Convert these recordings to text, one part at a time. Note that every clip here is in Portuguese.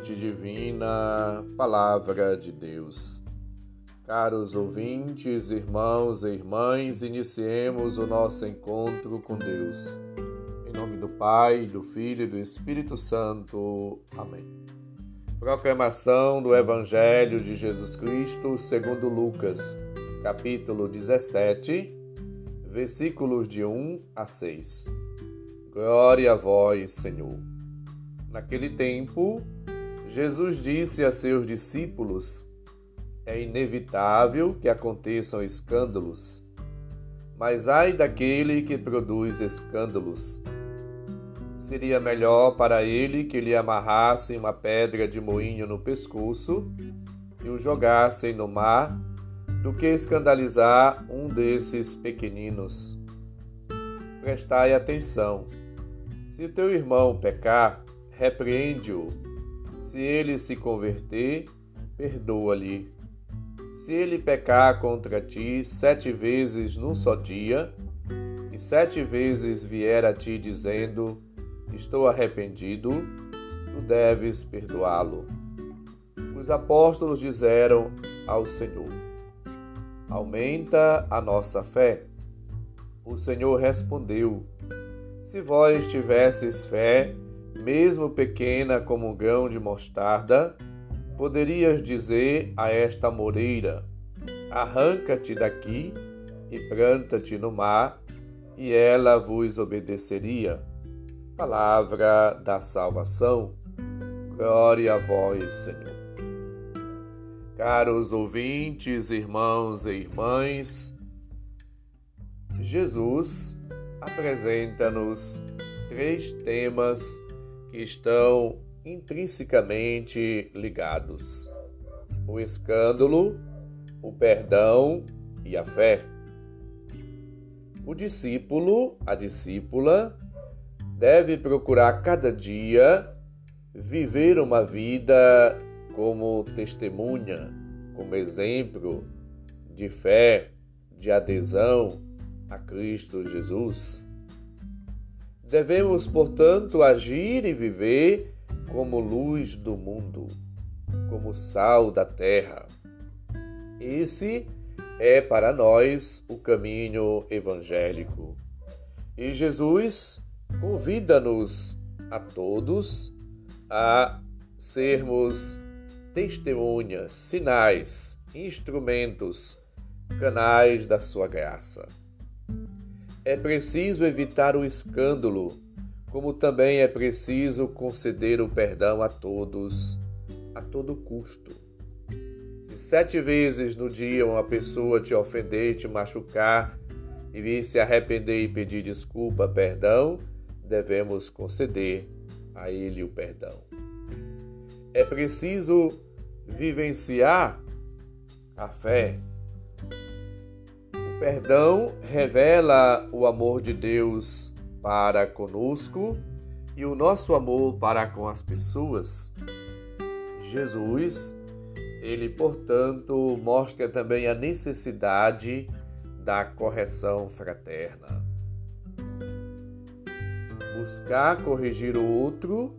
divina, Palavra de Deus. Caros ouvintes, irmãos e irmãs, iniciemos o nosso encontro com Deus. Em nome do Pai, do Filho e do Espírito Santo. Amém. Proclamação do Evangelho de Jesus Cristo segundo Lucas, capítulo 17, versículos de 1 a 6. Glória a vós, Senhor. Naquele tempo, Jesus disse a seus discípulos: É inevitável que aconteçam escândalos, mas ai daquele que produz escândalos. Seria melhor para ele que lhe amarrassem uma pedra de moinho no pescoço e o jogassem no mar, do que escandalizar um desses pequeninos. Prestai atenção. Se teu irmão pecar, repreende-o. Se ele se converter, perdoa-lhe. Se ele pecar contra ti sete vezes num só dia, e sete vezes vier a ti dizendo: Estou arrependido, tu deves perdoá-lo. Os apóstolos disseram ao Senhor: Aumenta a nossa fé. O Senhor respondeu: Se vós tivesses fé, mesmo pequena como um grão de mostarda, poderias dizer a esta moreira: Arranca-te daqui e planta-te no mar, e ela vos obedeceria. Palavra da salvação. Glória a vós, Senhor. Caros ouvintes, irmãos e irmãs, Jesus apresenta-nos três temas estão intrinsecamente ligados: o escândalo, o perdão e a fé. O discípulo, a discípula, deve procurar cada dia viver uma vida como testemunha, como exemplo de fé, de adesão a Cristo Jesus. Devemos, portanto, agir e viver como luz do mundo, como sal da terra. Esse é para nós o caminho evangélico. E Jesus convida-nos a todos a sermos testemunhas, sinais, instrumentos, canais da sua graça. É preciso evitar o escândalo, como também é preciso conceder o perdão a todos, a todo custo. Se sete vezes no dia uma pessoa te ofender, te machucar, e vir se arrepender e pedir desculpa, perdão, devemos conceder a ele o perdão. É preciso vivenciar a fé perdão revela o amor de Deus para conosco e o nosso amor para com as pessoas. Jesus, ele, portanto, mostra também a necessidade da correção fraterna. Buscar corrigir o outro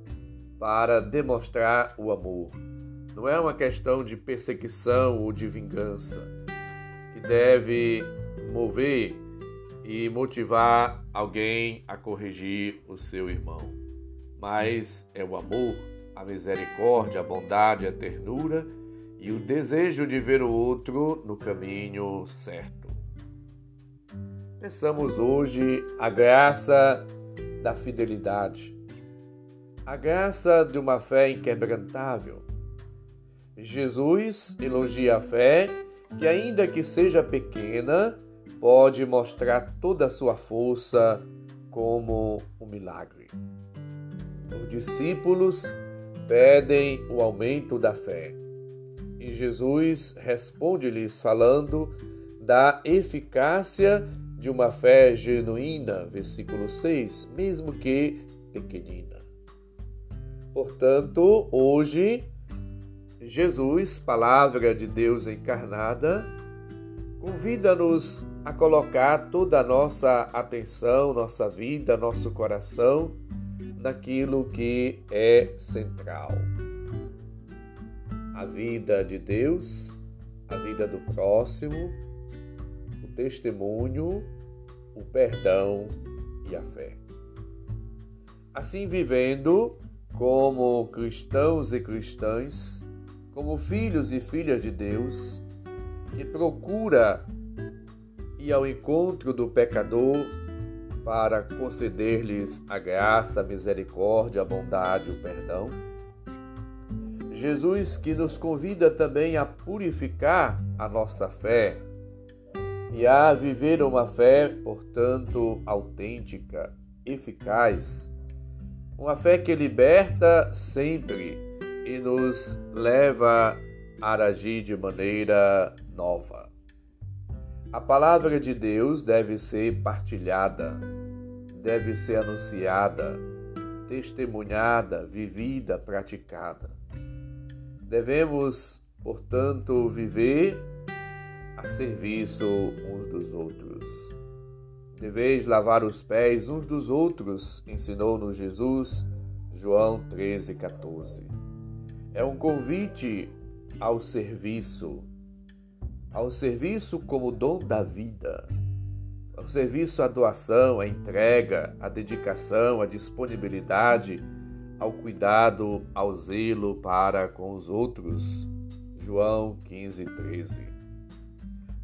para demonstrar o amor. Não é uma questão de perseguição ou de vingança, que deve mover e motivar alguém a corrigir o seu irmão. Mas é o amor, a misericórdia, a bondade, a ternura e o desejo de ver o outro no caminho certo. Pensamos hoje a graça da fidelidade, a graça de uma fé inquebrantável. Jesus elogia a fé que, ainda que seja pequena, pode mostrar toda a sua força como um milagre. Os discípulos pedem o aumento da fé e Jesus responde-lhes falando da eficácia de uma fé genuína, versículo 6, mesmo que pequenina. Portanto, hoje, Jesus, palavra de Deus encarnada, convida-nos a colocar toda a nossa atenção, nossa vida, nosso coração naquilo que é central. a vida de Deus, a vida do próximo, o testemunho, o perdão e a fé. Assim, vivendo como cristãos e cristãs, como filhos e filhas de Deus, que procura ir ao encontro do pecador para conceder-lhes a graça, a misericórdia, a bondade, o perdão. Jesus que nos convida também a purificar a nossa fé e a viver uma fé, portanto, autêntica, eficaz, uma fé que liberta sempre e nos leva a agir de maneira nova. A palavra de Deus deve ser partilhada, deve ser anunciada, testemunhada, vivida, praticada. Devemos, portanto, viver a serviço uns dos outros. Deveis lavar os pés uns dos outros, ensinou-nos Jesus, João 13, 14. É um convite ao serviço, ao serviço como dom da vida, ao serviço à doação, à entrega, à dedicação, à disponibilidade ao cuidado, ao zelo para com os outros. João 15, 13.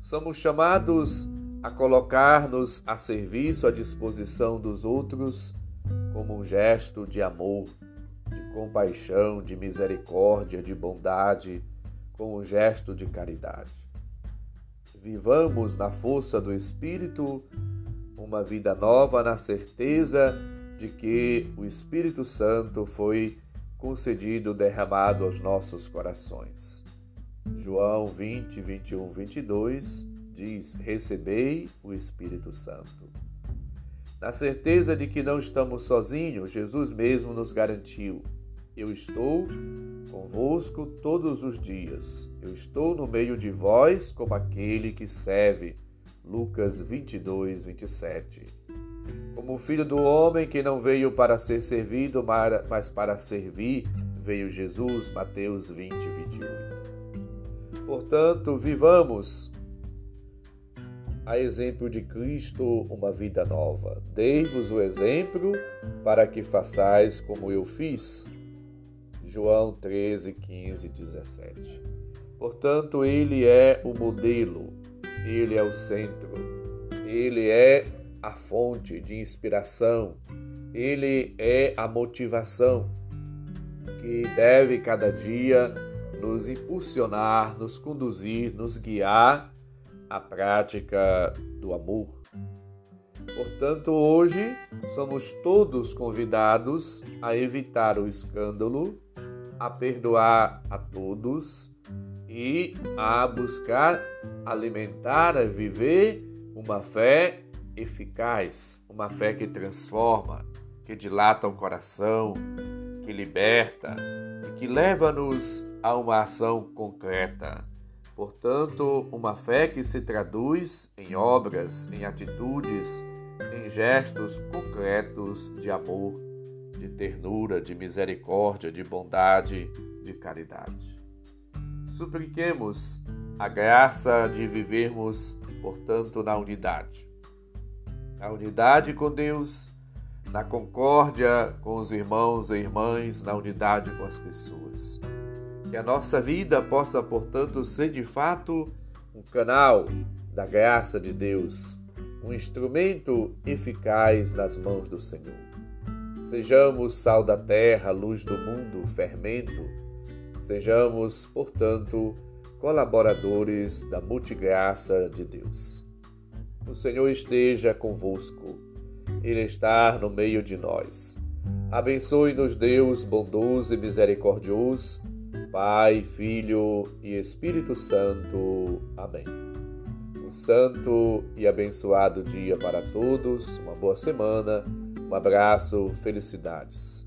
Somos chamados a colocar-nos a serviço, à disposição dos outros, como um gesto de amor, de compaixão, de misericórdia, de bondade, como um gesto de caridade. Vivamos na força do Espírito uma vida nova na certeza de que o Espírito Santo foi concedido, derramado aos nossos corações. João 20, 21, 22 diz: Recebei o Espírito Santo. Na certeza de que não estamos sozinhos, Jesus mesmo nos garantiu: Eu estou convosco todos os dias. Eu estou no meio de vós como aquele que serve. Lucas 22, 27 como filho do homem que não veio para ser servido, mas para servir, veio Jesus. Mateus 20, 28. Portanto, vivamos a exemplo de Cristo uma vida nova. Dei-vos o exemplo para que façais como eu fiz. João 13, 15, 17. Portanto, ele é o modelo, ele é o centro, ele é a fonte de inspiração, ele é a motivação que deve cada dia nos impulsionar, nos conduzir, nos guiar à prática do amor. Portanto, hoje somos todos convidados a evitar o escândalo, a perdoar a todos e a buscar alimentar, a viver uma fé eficaz, uma fé que transforma, que dilata o coração, que liberta e que leva-nos a uma ação concreta. Portanto, uma fé que se traduz em obras, em atitudes, em gestos concretos de amor, de ternura, de misericórdia, de bondade, de caridade. Supliquemos a graça de vivermos, portanto, na unidade na unidade com Deus, na concórdia com os irmãos e irmãs, na unidade com as pessoas. Que a nossa vida possa, portanto, ser de fato um canal da graça de Deus, um instrumento eficaz nas mãos do Senhor. Sejamos sal da terra, luz do mundo, fermento. Sejamos, portanto, colaboradores da multigraça de Deus. O Senhor esteja convosco, Ele está no meio de nós. Abençoe-nos, Deus bondoso e misericordioso, Pai, Filho e Espírito Santo. Amém. Um santo e abençoado dia para todos, uma boa semana, um abraço, felicidades.